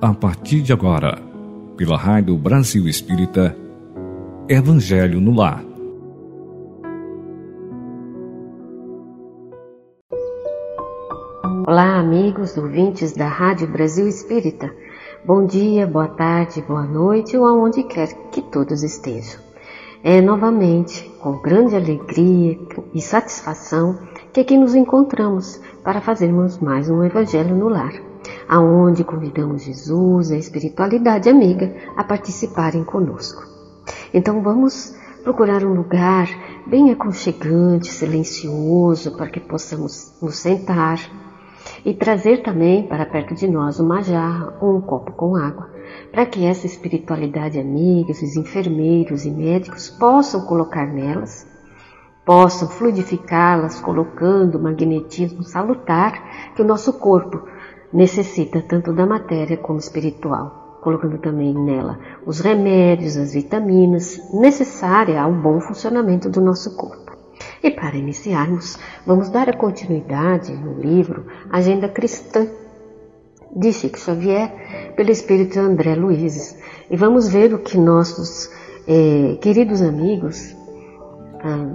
a partir de agora, pela Rádio Brasil Espírita, Evangelho no Lar. Olá, amigos ouvintes da Rádio Brasil Espírita. Bom dia, boa tarde, boa noite ou aonde quer que todos estejam. É novamente com grande alegria e satisfação que aqui nos encontramos para fazermos mais um Evangelho no Lar aonde convidamos Jesus, a espiritualidade amiga, a participarem conosco. Então vamos procurar um lugar bem aconchegante, silencioso, para que possamos nos sentar e trazer também para perto de nós uma jarra ou um copo com água, para que essa espiritualidade amiga, os enfermeiros e médicos possam colocar nelas, possam fluidificá-las, colocando magnetismo salutar que o nosso corpo necessita tanto da matéria como espiritual, colocando também nela os remédios, as vitaminas necessárias ao bom funcionamento do nosso corpo. E para iniciarmos, vamos dar a continuidade no livro Agenda Cristã de Chico Xavier, pelo Espírito André Luiz. E vamos ver o que nossos eh, queridos amigos ah,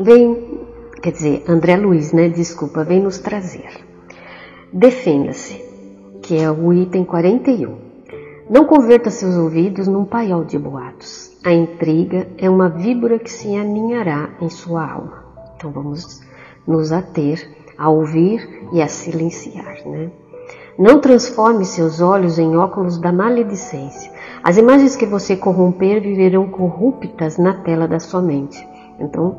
vêm, quer dizer, André Luiz, né? Desculpa, vem nos trazer. Defenda-se, que é o item 41. Não converta seus ouvidos num paiol de boatos. A intriga é uma víbora que se aninhará em sua alma. Então vamos nos ater a ouvir e a silenciar, né? Não transforme seus olhos em óculos da maledicência. As imagens que você corromper viverão corruptas na tela da sua mente. Então,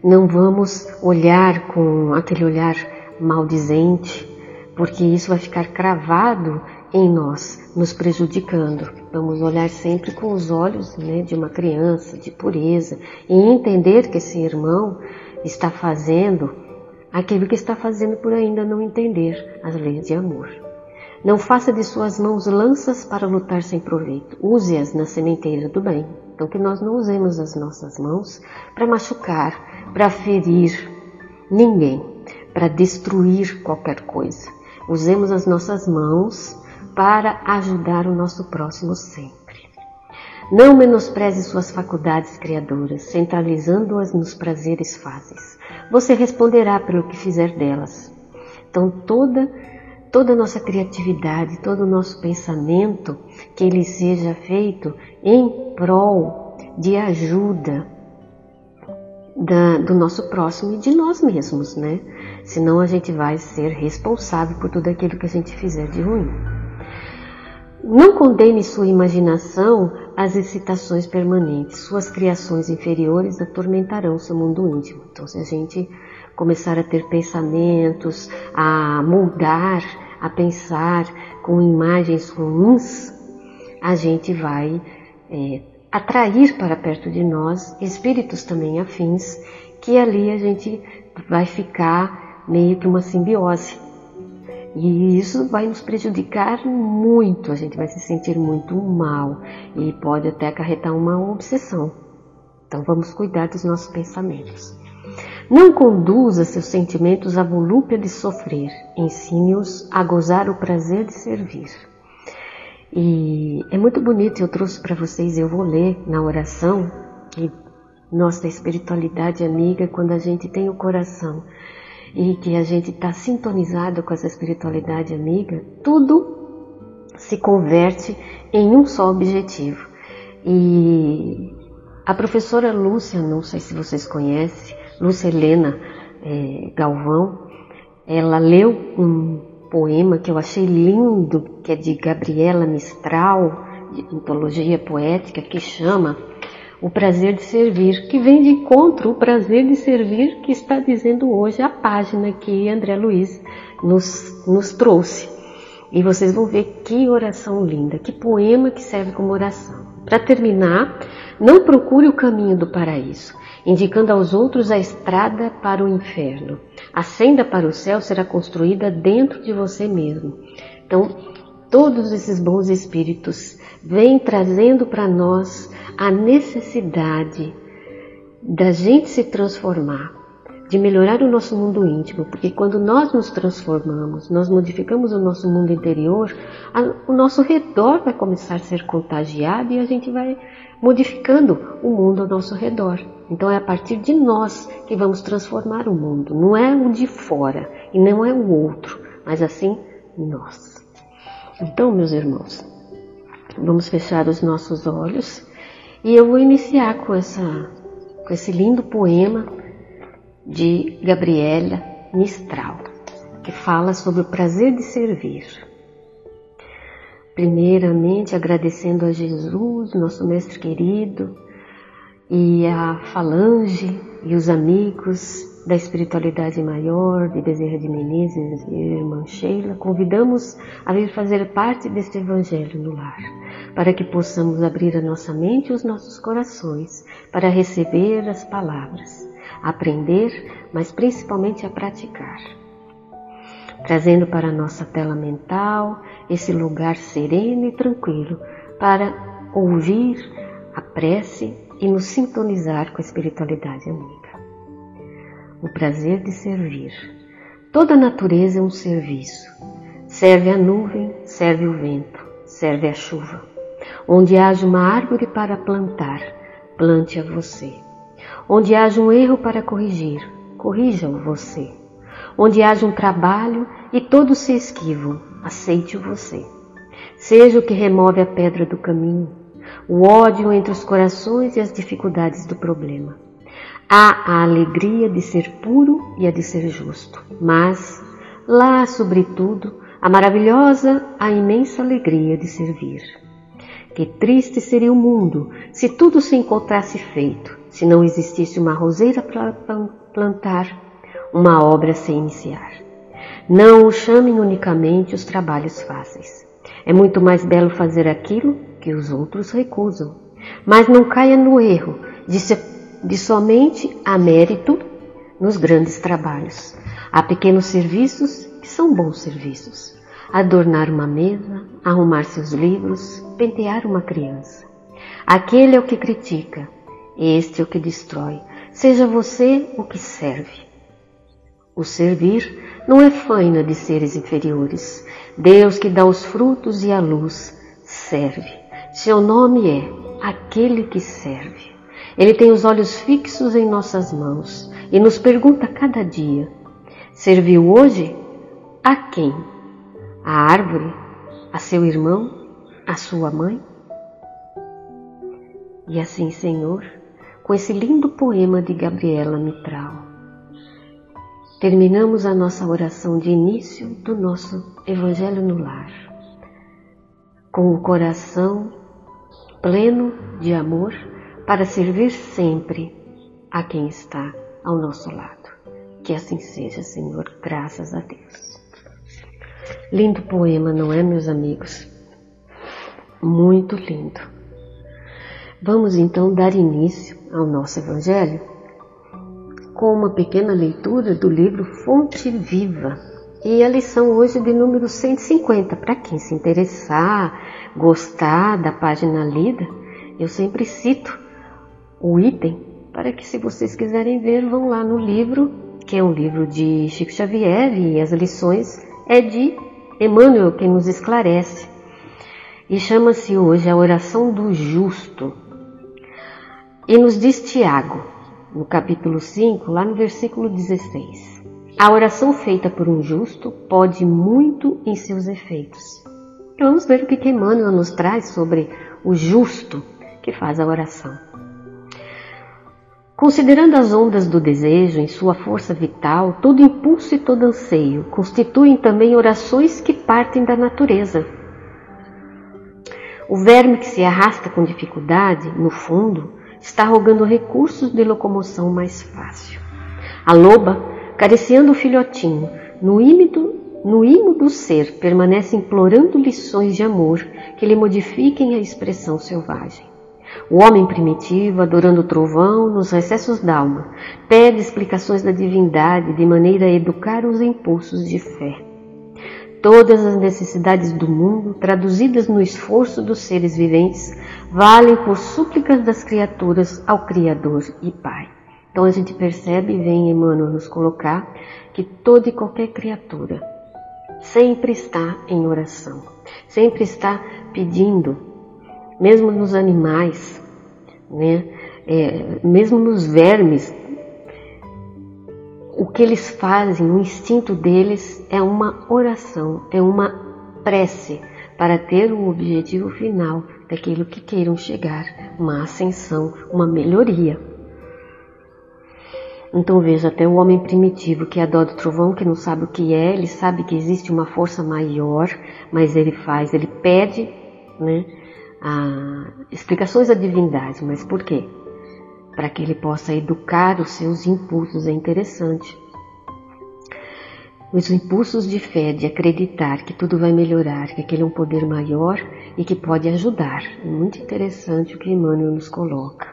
não vamos olhar com aquele olhar maldizente, porque isso vai ficar cravado em nós, nos prejudicando. Vamos olhar sempre com os olhos né, de uma criança, de pureza, e entender que esse irmão está fazendo aquilo que está fazendo por ainda não entender as leis de amor. Não faça de suas mãos lanças para lutar sem proveito. Use-as na sementeira do bem. Então, que nós não usemos as nossas mãos para machucar, para ferir ninguém para destruir qualquer coisa. Usemos as nossas mãos para ajudar o nosso próximo sempre. Não menospreze suas faculdades criadoras, centralizando-as nos prazeres fáceis. Você responderá pelo que fizer delas. Então, toda toda a nossa criatividade, todo o nosso pensamento, que ele seja feito em prol de ajuda da, do nosso próximo e de nós mesmos, né? Senão a gente vai ser responsável por tudo aquilo que a gente fizer de ruim. Não condene sua imaginação às excitações permanentes. Suas criações inferiores atormentarão seu mundo íntimo. Então, se a gente começar a ter pensamentos, a moldar, a pensar com imagens ruins, a gente vai é, atrair para perto de nós espíritos também afins, que ali a gente vai ficar meio que uma simbiose. E isso vai nos prejudicar muito, a gente vai se sentir muito mal e pode até acarretar uma obsessão. Então vamos cuidar dos nossos pensamentos. Não conduza seus sentimentos à volúpia de sofrer, ensine-os a gozar o prazer de servir. E é muito bonito, eu trouxe para vocês, eu vou ler na oração, que nossa espiritualidade amiga, quando a gente tem o coração e que a gente está sintonizado com essa espiritualidade amiga, tudo se converte em um só objetivo. E a professora Lúcia, não sei se vocês conhecem, Lúcia Helena é, Galvão, ela leu um poema que eu achei lindo, que é de Gabriela Mistral, de antologia poética, que chama O Prazer de Servir, que vem de encontro o prazer de servir que está dizendo hoje a página que André Luiz nos, nos trouxe. E vocês vão ver que oração linda, que poema que serve como oração. Para terminar, não procure o caminho do paraíso indicando aos outros a estrada para o inferno. A senda para o céu será construída dentro de você mesmo. Então, todos esses bons espíritos vêm trazendo para nós a necessidade da gente se transformar, de melhorar o nosso mundo íntimo, porque quando nós nos transformamos, nós modificamos o nosso mundo interior, a, o nosso redor vai começar a ser contagiado e a gente vai modificando o mundo ao nosso redor. Então é a partir de nós que vamos transformar o mundo, não é o de fora e não é o outro, mas assim nós. Então, meus irmãos, vamos fechar os nossos olhos e eu vou iniciar com essa com esse lindo poema de Gabriela Mistral, que fala sobre o prazer de servir. Primeiramente, agradecendo a Jesus, nosso Mestre querido, e a Falange e os amigos da espiritualidade maior de Bezerra de Menezes e irmã Sheila, convidamos a vir fazer parte deste Evangelho no lar, para que possamos abrir a nossa mente e os nossos corações para receber as palavras aprender, mas principalmente a praticar. Trazendo para a nossa tela mental esse lugar sereno e tranquilo para ouvir a prece e nos sintonizar com a espiritualidade amiga. O prazer de servir. Toda a natureza é um serviço. Serve a nuvem, serve o vento, serve a chuva. Onde haja uma árvore para plantar, plante a você. Onde haja um erro para corrigir, corrija-o você. Onde haja um trabalho e todos se esquivam, aceite-o você. Seja o que remove a pedra do caminho, o ódio entre os corações e as dificuldades do problema. Há a alegria de ser puro e a de ser justo, mas lá, sobretudo, a maravilhosa, a imensa alegria de servir. Que triste seria o mundo se tudo se encontrasse feito, se não existisse uma roseira para plantar, uma obra a se iniciar. Não o chamem unicamente os trabalhos fáceis. É muito mais belo fazer aquilo que os outros recusam. Mas não caia no erro de, se, de somente a mérito nos grandes trabalhos. Há pequenos serviços que são bons serviços. Adornar uma mesa, arrumar seus livros, pentear uma criança. Aquele é o que critica, este é o que destrói. Seja você o que serve. O servir não é faina de seres inferiores. Deus que dá os frutos e a luz serve. Seu nome é aquele que serve. Ele tem os olhos fixos em nossas mãos e nos pergunta cada dia: serviu hoje? A quem? A árvore? A seu irmão? A sua mãe? E assim, Senhor, com esse lindo poema de Gabriela Mitral. Terminamos a nossa oração de início do nosso Evangelho no Lar, com o coração pleno de amor para servir sempre a quem está ao nosso lado. Que assim seja, Senhor, graças a Deus. Lindo poema, não é, meus amigos? Muito lindo. Vamos então dar início ao nosso Evangelho com uma pequena leitura do livro Fonte Viva. E a lição hoje é de número 150. Para quem se interessar, gostar da página lida, eu sempre cito o item para que, se vocês quiserem ver, vão lá no livro, que é um livro de Chico Xavier e as lições é de Emmanuel, quem nos esclarece. E chama-se hoje a oração do justo. E nos diz Tiago, no capítulo 5, lá no versículo 16: A oração feita por um justo pode muito em seus efeitos. Vamos ver o que Emmanuel nos traz sobre o justo que faz a oração. Considerando as ondas do desejo em sua força vital, todo impulso e todo anseio constituem também orações que partem da natureza. O verme que se arrasta com dificuldade, no fundo, está rogando recursos de locomoção mais fácil. A loba, careceando o filhotinho, no ímito, no imo do ser, permanece implorando lições de amor que lhe modifiquem a expressão selvagem. O homem primitivo, adorando o trovão nos recessos d'alma, pede explicações da divindade de maneira a educar os impulsos de fé. Todas as necessidades do mundo, traduzidas no esforço dos seres viventes, valem por súplicas das criaturas ao Criador e Pai. Então a gente percebe, e vem Emmanuel nos colocar, que toda e qualquer criatura sempre está em oração, sempre está pedindo, mesmo nos animais, né? É, mesmo nos vermes, o que eles fazem, o instinto deles é uma oração, é uma prece para ter o objetivo final daquilo que queiram chegar, uma ascensão, uma melhoria. Então veja, até o homem primitivo que dó do trovão, que não sabe o que é, ele sabe que existe uma força maior, mas ele faz, ele pede né, explicações da divindade. Mas por quê? Para que ele possa educar os seus impulsos, é interessante. Os impulsos de fé, de acreditar que tudo vai melhorar, que aquele é um poder maior e que pode ajudar. É muito interessante o que Emmanuel nos coloca.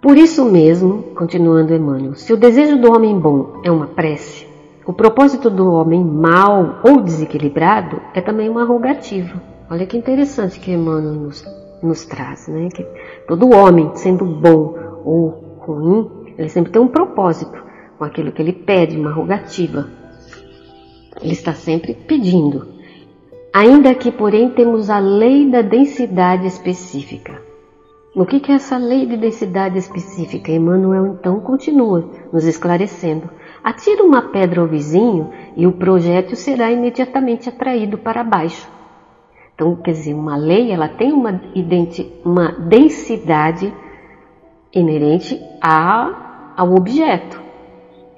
Por isso mesmo, continuando Emmanuel, se o desejo do homem bom é uma prece, o propósito do homem mau ou desequilibrado é também uma rogativa. Olha que interessante que Emmanuel nos, nos traz, né? Que todo homem, sendo bom ou ruim, ele sempre tem um propósito com aquilo que ele pede, uma rogativa. Ele está sempre pedindo. Ainda que, porém, temos a lei da densidade específica. O que é essa lei de densidade específica? Emmanuel então continua nos esclarecendo. Atira uma pedra ao vizinho e o projétil será imediatamente atraído para baixo. Então, quer dizer, uma lei ela tem uma, uma densidade inerente a, ao objeto,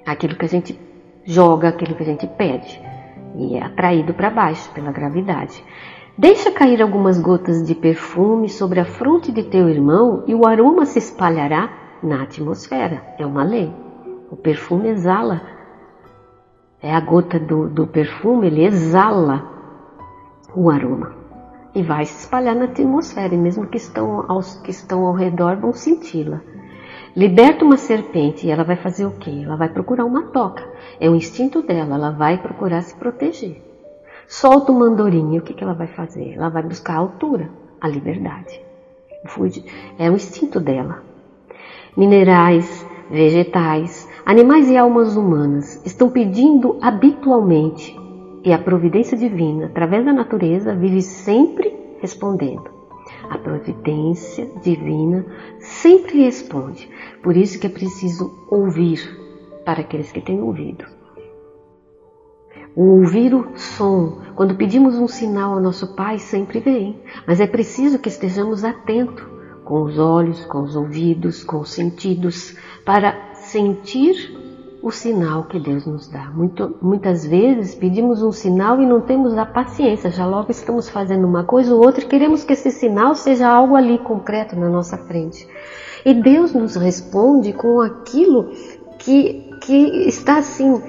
aquilo que a gente joga, aquilo que a gente pede, e é atraído para baixo pela gravidade. Deixa cair algumas gotas de perfume sobre a fronte de teu irmão e o aroma se espalhará na atmosfera. É uma lei. O perfume exala. É a gota do, do perfume, ele exala o aroma e vai se espalhar na atmosfera, e mesmo que estão, aos, que estão ao redor vão senti-la. Liberta uma serpente e ela vai fazer o quê? Ela vai procurar uma toca. É o instinto dela, ela vai procurar se proteger. Solta uma andorinha, o que, que ela vai fazer? Ela vai buscar a altura, a liberdade. É o instinto dela. Minerais, vegetais, animais e almas humanas estão pedindo habitualmente e a providência divina, através da natureza, vive sempre respondendo. A providência divina sempre responde. Por isso que é preciso ouvir para aqueles que têm ouvido. O ouvir o som, quando pedimos um sinal ao nosso Pai, sempre vem, mas é preciso que estejamos atentos com os olhos, com os ouvidos, com os sentidos, para sentir o sinal que Deus nos dá. Muito, muitas vezes pedimos um sinal e não temos a paciência, já logo estamos fazendo uma coisa ou outra e queremos que esse sinal seja algo ali concreto na nossa frente. E Deus nos responde com aquilo que, que está assim,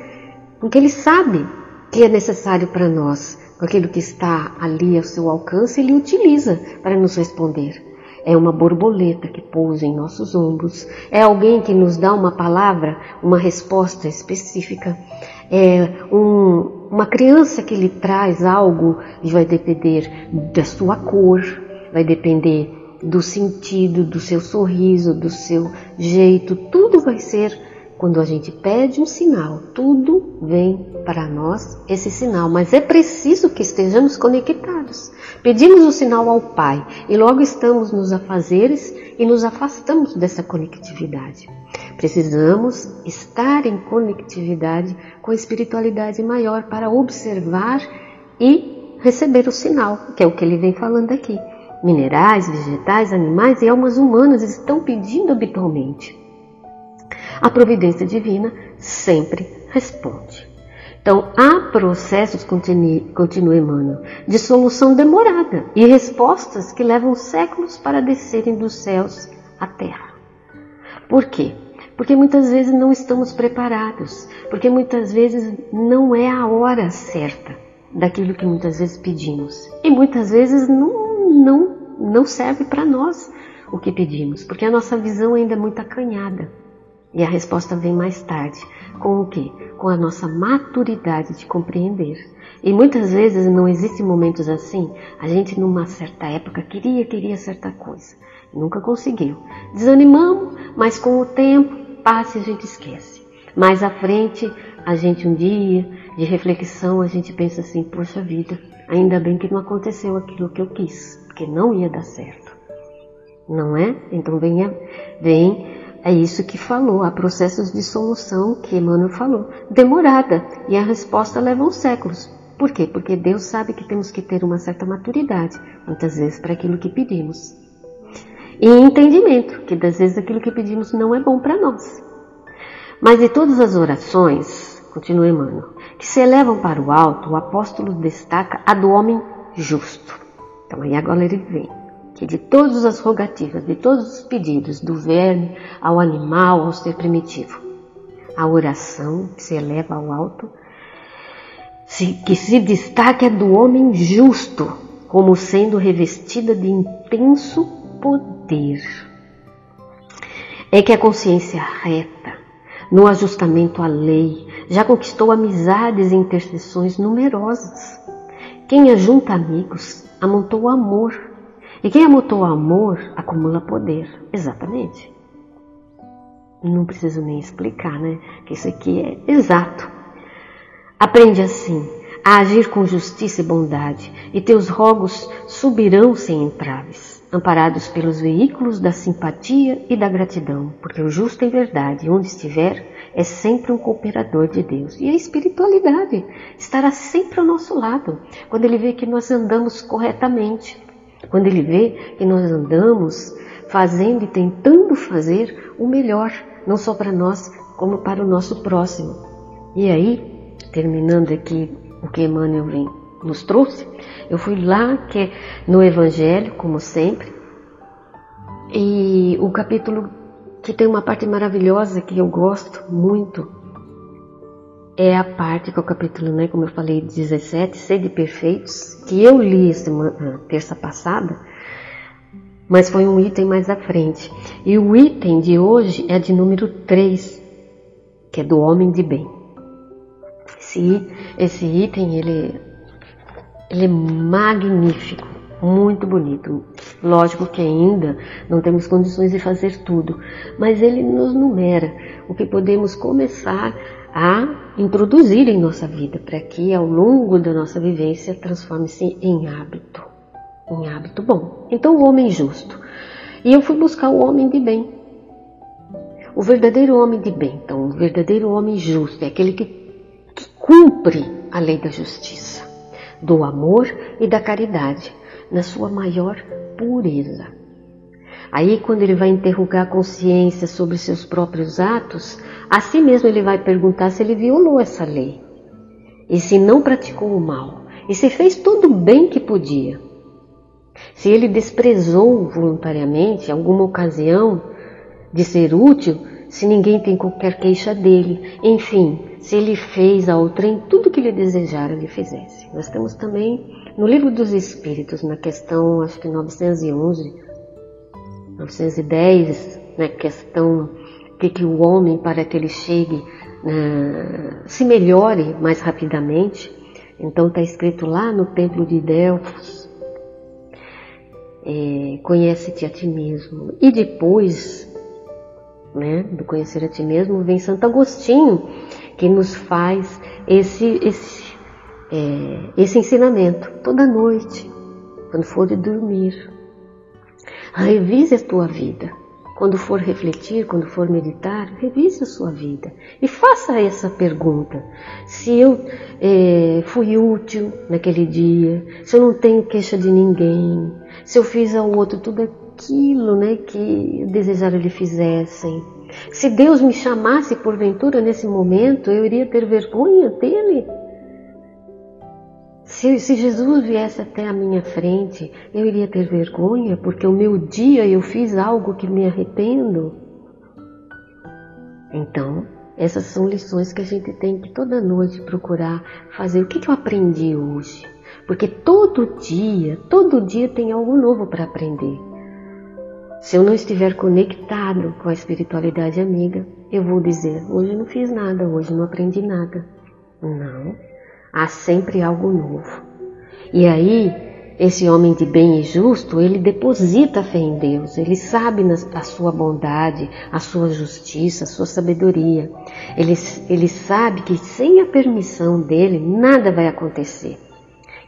com que Ele sabe que é necessário para nós, aquilo que está ali ao seu alcance, ele utiliza para nos responder. É uma borboleta que pousa em nossos ombros, é alguém que nos dá uma palavra, uma resposta específica, é um, uma criança que lhe traz algo e vai depender da sua cor, vai depender do sentido, do seu sorriso, do seu jeito, tudo vai ser quando a gente pede um sinal, tudo vem para nós esse sinal, mas é preciso que estejamos conectados. Pedimos o sinal ao Pai e logo estamos nos afazeres e nos afastamos dessa conectividade. Precisamos estar em conectividade com a espiritualidade maior para observar e receber o sinal, que é o que ele vem falando aqui. Minerais, vegetais, animais e almas humanas estão pedindo habitualmente a providência divina sempre responde. Então, há processos, continua Emmanuel, de solução demorada e respostas que levam séculos para descerem dos céus à terra. Por quê? Porque muitas vezes não estamos preparados, porque muitas vezes não é a hora certa daquilo que muitas vezes pedimos. E muitas vezes não, não, não serve para nós o que pedimos, porque a nossa visão ainda é muito acanhada. E a resposta vem mais tarde. Com o quê? Com a nossa maturidade de compreender. E muitas vezes não existem momentos assim. A gente, numa certa época, queria, queria certa coisa. Nunca conseguiu. Desanimamos, mas com o tempo, passa e a gente esquece. Mais à frente, a gente um dia de reflexão, a gente pensa assim, poxa vida, ainda bem que não aconteceu aquilo que eu quis, porque não ia dar certo. Não é? Então venha, vem, é isso que falou, há processos de solução que Emmanuel falou, demorada, e a resposta leva uns séculos. Por quê? Porque Deus sabe que temos que ter uma certa maturidade, muitas vezes, para aquilo que pedimos. E entendimento, que às vezes aquilo que pedimos não é bom para nós. Mas de todas as orações, continua Emmanuel, que se elevam para o alto, o apóstolo destaca a do homem justo. Então aí agora ele vem, que de todas as rogativas, de todos os pedidos, do verme ao animal, ao ser primitivo, a oração que se eleva ao alto, que se destaca do homem justo, como sendo revestida de intenso poder. É que a consciência reta, no ajustamento à lei, já conquistou amizades e intercessões numerosas. Quem ajunta amigos, amontou amor. E quem amontou amor, acumula poder. Exatamente. Não preciso nem explicar, né? Que isso aqui é exato. Aprende assim a agir com justiça e bondade, e teus rogos subirão sem entraves amparados pelos veículos da simpatia e da gratidão, porque o justo em verdade, onde estiver, é sempre um cooperador de Deus. E a espiritualidade estará sempre ao nosso lado, quando ele vê que nós andamos corretamente, quando ele vê que nós andamos fazendo e tentando fazer o melhor, não só para nós, como para o nosso próximo. E aí, terminando aqui o que Emmanuel vem nos trouxe, eu fui lá que é no Evangelho, como sempre, e o capítulo que tem uma parte maravilhosa que eu gosto muito é a parte que o capítulo, né, como eu falei, 17, Sede Perfeitos, que eu li semana, terça passada, mas foi um item mais à frente. E o item de hoje é de número 3, que é do homem de bem. Esse, esse item, ele ele é magnífico, muito bonito. Lógico que ainda não temos condições de fazer tudo, mas ele nos numera o que podemos começar a introduzir em nossa vida para que ao longo da nossa vivência transforme-se em hábito, em hábito bom. Então o homem justo. E eu fui buscar o homem de bem. O verdadeiro homem de bem, então, o verdadeiro homem justo é aquele que, que cumpre a lei da justiça do amor e da caridade, na sua maior pureza. Aí, quando ele vai interrogar a consciência sobre seus próprios atos, a si mesmo ele vai perguntar se ele violou essa lei, e se não praticou o mal, e se fez todo o bem que podia. Se ele desprezou voluntariamente alguma ocasião de ser útil, se ninguém tem qualquer queixa dele, enfim, se ele fez ao trem tudo que lhe desejara lhe fizesse. Nós temos também no Livro dos Espíritos, na questão acho que 911, 910, na questão que, que o homem, para que ele chegue, uh, se melhore mais rapidamente. Então está escrito lá no templo de Delfos, é, conhece-te a ti mesmo. E depois né, do conhecer a ti mesmo, vem Santo Agostinho, que nos faz esse, esse, é, esse ensinamento toda noite, quando for dormir. Revise a tua vida. Quando for refletir, quando for meditar, revise a sua vida e faça essa pergunta: se eu é, fui útil naquele dia, se eu não tenho queixa de ninguém, se eu fiz ao outro tudo aquilo né, que desejaram lhe fizessem. Se Deus me chamasse porventura nesse momento, eu iria ter vergonha dele. Se, se, Jesus viesse até a minha frente, eu iria ter vergonha porque o meu dia eu fiz algo que me arrependo. Então, essas são lições que a gente tem que toda noite procurar fazer. O que, que eu aprendi hoje? Porque todo dia, todo dia tem algo novo para aprender. Se eu não estiver conectado com a espiritualidade amiga, eu vou dizer: hoje não fiz nada, hoje não aprendi nada. Não, há sempre algo novo. E aí, esse homem de bem e justo, ele deposita a fé em Deus, ele sabe a sua bondade, a sua justiça, a sua sabedoria. Ele, ele sabe que sem a permissão dele, nada vai acontecer.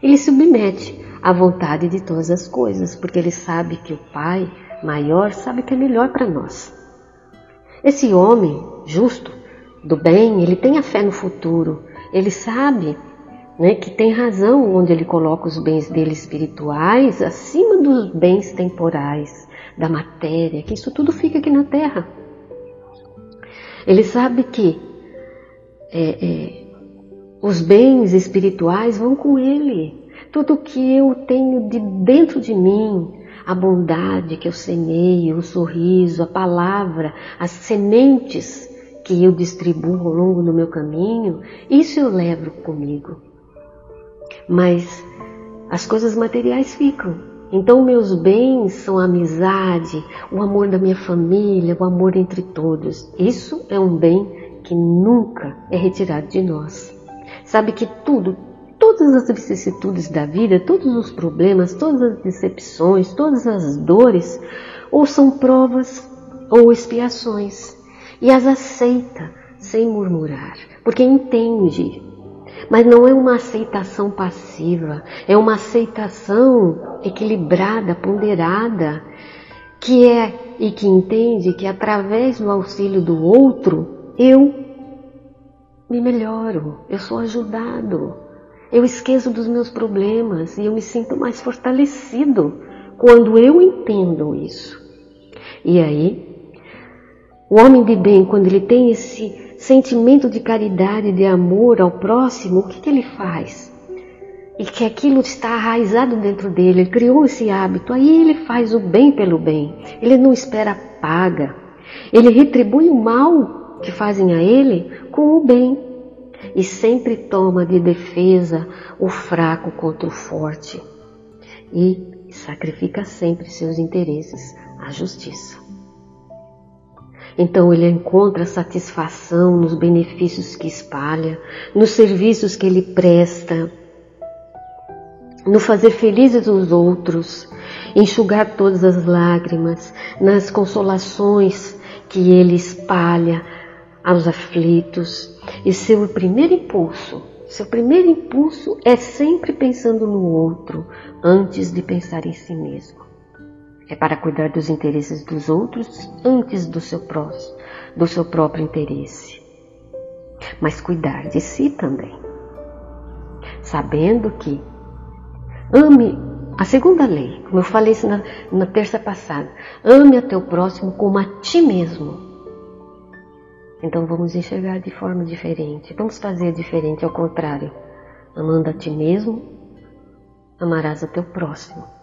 Ele submete à vontade de todas as coisas, porque ele sabe que o Pai maior sabe que é melhor para nós. Esse homem justo, do bem, ele tem a fé no futuro, ele sabe né, que tem razão onde ele coloca os bens dele espirituais acima dos bens temporais, da matéria, que isso tudo fica aqui na terra. Ele sabe que é, é, os bens espirituais vão com ele. Tudo que eu tenho de dentro de mim, a bondade que eu semeio, o sorriso, a palavra, as sementes que eu distribuo ao longo do meu caminho, isso eu levo comigo. Mas as coisas materiais ficam. Então, meus bens são a amizade, o amor da minha família, o amor entre todos. Isso é um bem que nunca é retirado de nós. Sabe que tudo, todas as vicissitudes da vida, todos os problemas, todas as decepções, todas as dores, ou são provas ou expiações, e as aceita sem murmurar, porque entende. Mas não é uma aceitação passiva, é uma aceitação equilibrada, ponderada, que é e que entende que através do auxílio do outro eu me melhoro, eu sou ajudado, eu esqueço dos meus problemas e eu me sinto mais fortalecido quando eu entendo isso. E aí, o homem de bem, quando ele tem esse sentimento de caridade, de amor ao próximo, o que, que ele faz? E que aquilo está arraizado dentro dele, ele criou esse hábito, aí ele faz o bem pelo bem, ele não espera paga, ele retribui o mal que fazem a ele com o bem e sempre toma de defesa o fraco contra o forte e sacrifica sempre seus interesses à justiça. Então ele encontra satisfação nos benefícios que espalha, nos serviços que ele presta, no fazer felizes os outros, enxugar todas as lágrimas, nas consolações que ele espalha aos aflitos, e seu primeiro impulso, seu primeiro impulso é sempre pensando no outro antes de pensar em si mesmo. É para cuidar dos interesses dos outros antes do seu próximo, do seu próprio interesse. Mas cuidar de si também. Sabendo que ame a segunda lei, como eu falei isso na, na terça passada, ame a teu próximo como a ti mesmo. Então vamos enxergar de forma diferente. Vamos fazer diferente ao contrário. Amando a ti mesmo, amarás a teu próximo.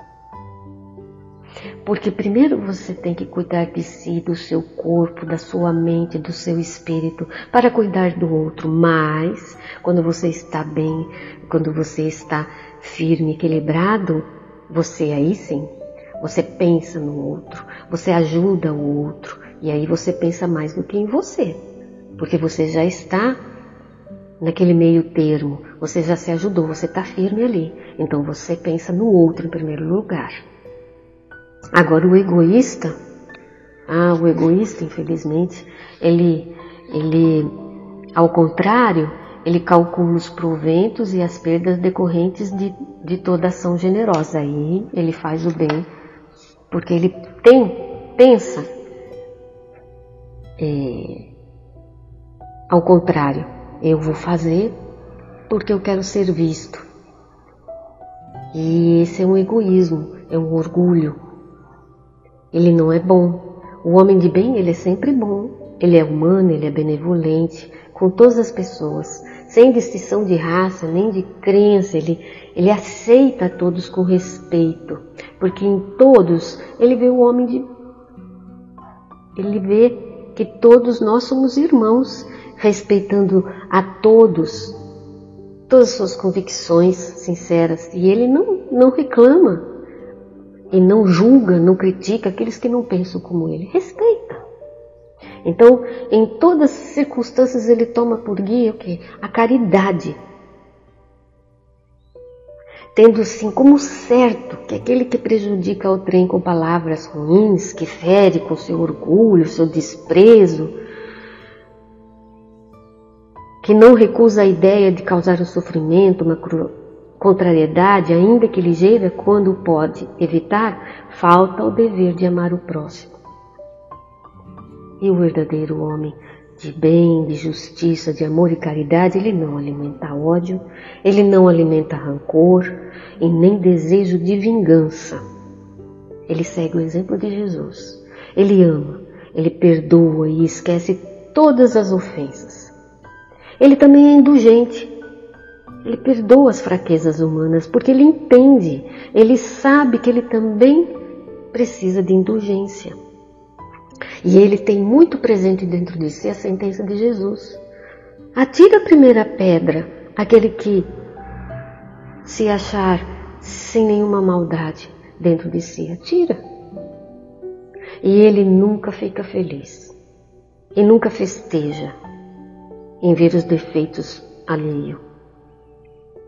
Porque primeiro você tem que cuidar de si, do seu corpo, da sua mente, do seu espírito, para cuidar do outro. Mas, quando você está bem, quando você está firme, equilibrado, você aí sim, você pensa no outro, você ajuda o outro, e aí você pensa mais do que em você porque você já está naquele meio termo, você já se ajudou, você está firme ali. Então você pensa no outro em primeiro lugar. Agora o egoísta, ah, o egoísta, infelizmente, ele, ele, ao contrário, ele calcula os proventos e as perdas decorrentes de, de toda ação generosa. Aí ele faz o bem, porque ele tem, pensa, é, ao contrário, eu vou fazer porque eu quero ser visto. E esse é um egoísmo, é um orgulho. Ele não é bom. O homem de bem, ele é sempre bom. Ele é humano, ele é benevolente com todas as pessoas, sem distinção de raça nem de crença. Ele, ele aceita todos com respeito, porque em todos ele vê o homem de. Ele vê que todos nós somos irmãos respeitando a todos, todas as suas convicções sinceras, e ele não, não reclama. E não julga, não critica aqueles que não pensam como ele. Respeita. Então, em todas as circunstâncias, ele toma por guia o quê? A caridade. Tendo assim como certo que aquele que prejudica o trem com palavras ruins, que fere com seu orgulho, seu desprezo, que não recusa a ideia de causar um sofrimento, uma contrariedade, ainda que ligeira, quando pode evitar, falta o dever de amar o próximo. E o verdadeiro homem de bem, de justiça, de amor e caridade, ele não alimenta ódio, ele não alimenta rancor e nem desejo de vingança. Ele segue o exemplo de Jesus. Ele ama, ele perdoa e esquece todas as ofensas. Ele também é indulgente. Ele perdoa as fraquezas humanas porque ele entende, ele sabe que ele também precisa de indulgência. E ele tem muito presente dentro de si a sentença de Jesus. Atira a primeira pedra, aquele que se achar sem nenhuma maldade dentro de si, atira. E ele nunca fica feliz e nunca festeja em ver os defeitos alheio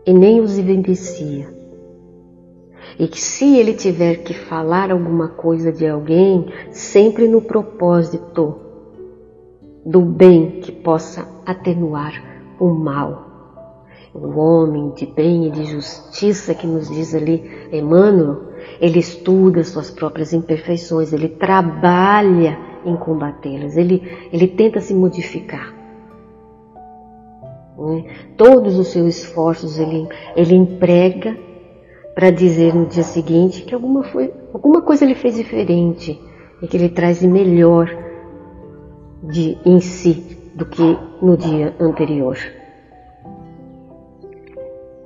e nem os evidencia e que se ele tiver que falar alguma coisa de alguém, sempre no propósito do bem que possa atenuar o mal. O homem de bem e de justiça que nos diz ali Emmanuel, ele estuda suas próprias imperfeições, ele trabalha em combatê-las, ele, ele tenta se modificar. Né? Todos os seus esforços ele, ele emprega para dizer no dia seguinte que alguma, foi, alguma coisa ele fez diferente e que ele traz de melhor de, em si do que no dia anterior.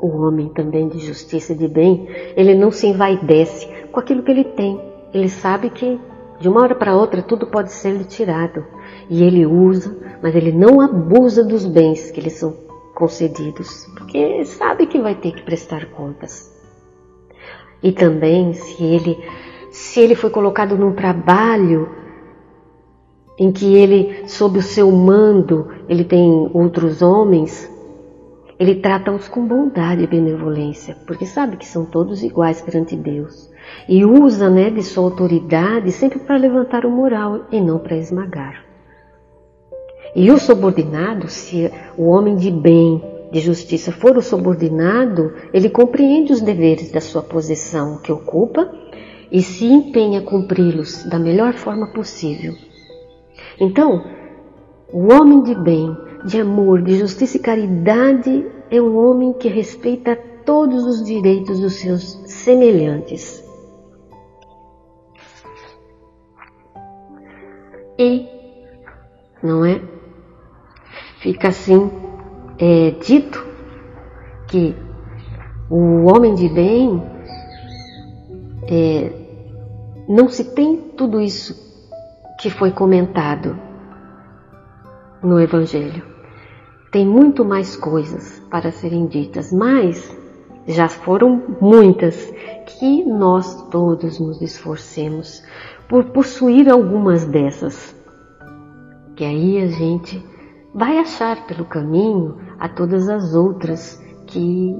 O homem também de justiça e de bem, ele não se envaidece com aquilo que ele tem. Ele sabe que de uma hora para outra tudo pode ser lhe tirado. E ele usa, mas ele não abusa dos bens que lhe são concedidos, porque sabe que vai ter que prestar contas. E também se ele se ele foi colocado num trabalho em que ele sob o seu mando, ele tem outros homens, ele trata-os com bondade e benevolência, porque sabe que são todos iguais perante Deus. E usa, né, de sua autoridade sempre para levantar o moral e não para esmagar. E o subordinado, se o homem de bem, de justiça for o subordinado, ele compreende os deveres da sua posição que ocupa e se empenha a cumpri-los da melhor forma possível. Então, o homem de bem, de amor, de justiça e caridade é um homem que respeita todos os direitos dos seus semelhantes. E, não é? Fica assim é dito que o homem de bem é, não se tem tudo isso que foi comentado no Evangelho. Tem muito mais coisas para serem ditas, mas já foram muitas que nós todos nos esforcemos por possuir algumas dessas. Que aí a gente vai achar pelo caminho a todas as outras que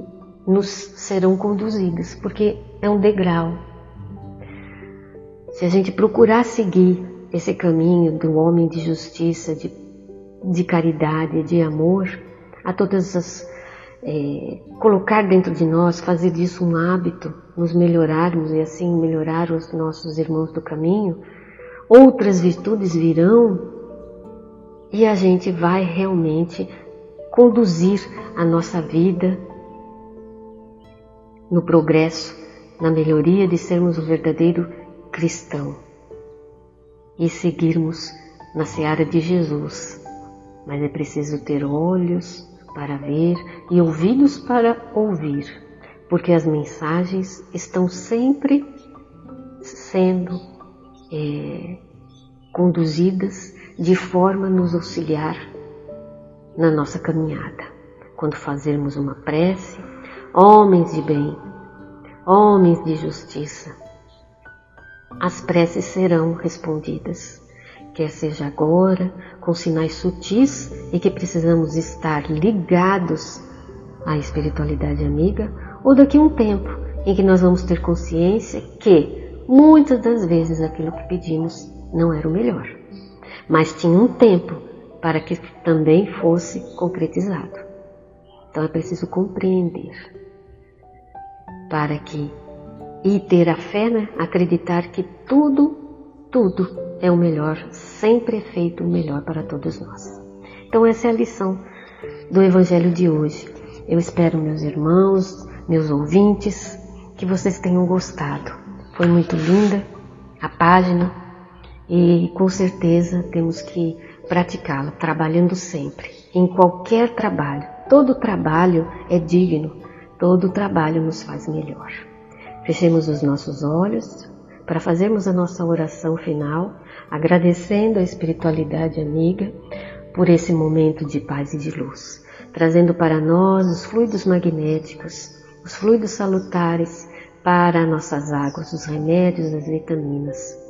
nos serão conduzidas, porque é um degrau. Se a gente procurar seguir esse caminho do homem de justiça, de, de caridade, de amor, a todas as é, colocar dentro de nós, fazer disso um hábito, nos melhorarmos e assim melhorar os nossos irmãos do caminho, outras virtudes virão e a gente vai realmente conduzir a nossa vida no progresso, na melhoria de sermos o verdadeiro cristão e seguirmos na seara de Jesus. Mas é preciso ter olhos para ver e ouvidos para ouvir, porque as mensagens estão sempre sendo é, conduzidas de forma a nos auxiliar na nossa caminhada. Quando fazermos uma prece, homens de bem, homens de justiça, as preces serão respondidas. Quer seja agora, com sinais sutis e que precisamos estar ligados à espiritualidade amiga, ou daqui a um tempo em que nós vamos ter consciência que muitas das vezes aquilo que pedimos não era o melhor, mas tinha um tempo para que também fosse concretizado. Então é preciso compreender para que e ter a fé, né? acreditar que tudo, tudo é o melhor, sempre é feito o melhor para todos nós. Então essa é a lição do Evangelho de hoje. Eu espero, meus irmãos, meus ouvintes, que vocês tenham gostado. Foi muito linda a página e com certeza temos que praticá-la, trabalhando sempre, em qualquer trabalho. Todo trabalho é digno, todo trabalho nos faz melhor. Fechemos os nossos olhos para fazermos a nossa oração final, agradecendo a espiritualidade amiga por esse momento de paz e de luz, trazendo para nós os fluidos magnéticos, os fluidos salutares para nossas águas, os remédios, as vitaminas.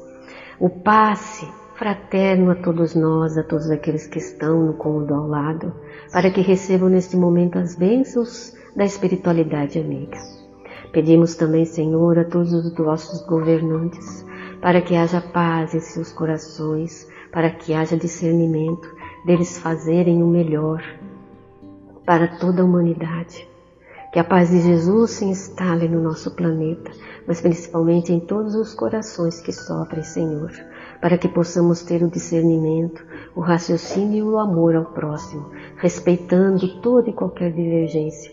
O passe fraterno a todos nós, a todos aqueles que estão no cômodo ao lado, para que recebam neste momento as bênçãos da espiritualidade amiga. Pedimos também, Senhor, a todos os vossos governantes, para que haja paz em seus corações, para que haja discernimento deles fazerem o melhor para toda a humanidade. Que a paz de Jesus se instale no nosso planeta, mas principalmente em todos os corações que sofrem, Senhor, para que possamos ter o discernimento, o raciocínio e o amor ao próximo, respeitando toda e qualquer divergência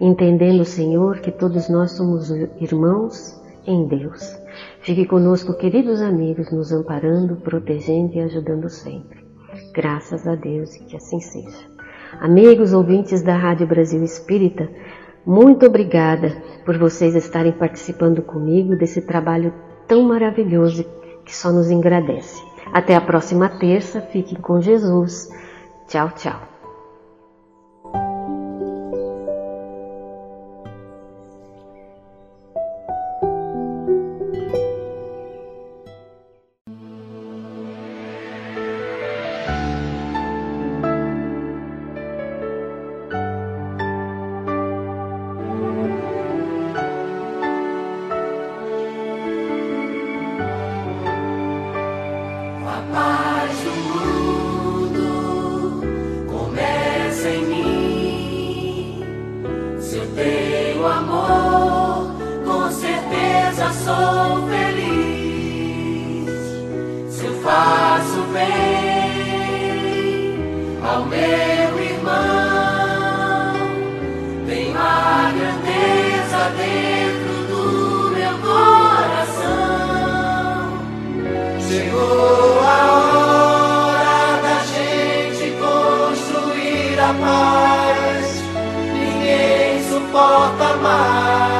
entendendo, Senhor, que todos nós somos irmãos em Deus. Fique conosco, queridos amigos, nos amparando, protegendo e ajudando sempre. Graças a Deus e que assim seja. Amigos ouvintes da Rádio Brasil Espírita, muito obrigada por vocês estarem participando comigo desse trabalho tão maravilhoso que só nos engrandece. Até a próxima terça, fiquem com Jesus. Tchau, tchau. sou feliz se eu faço bem ao meu irmão. Tem a grandeza dentro do meu coração. Chegou a hora da gente construir a paz. Ninguém suporta mais.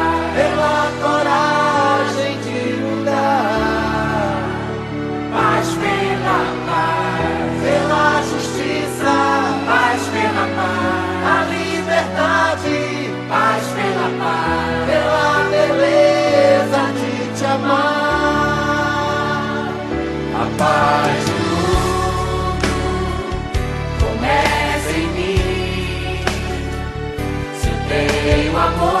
amor.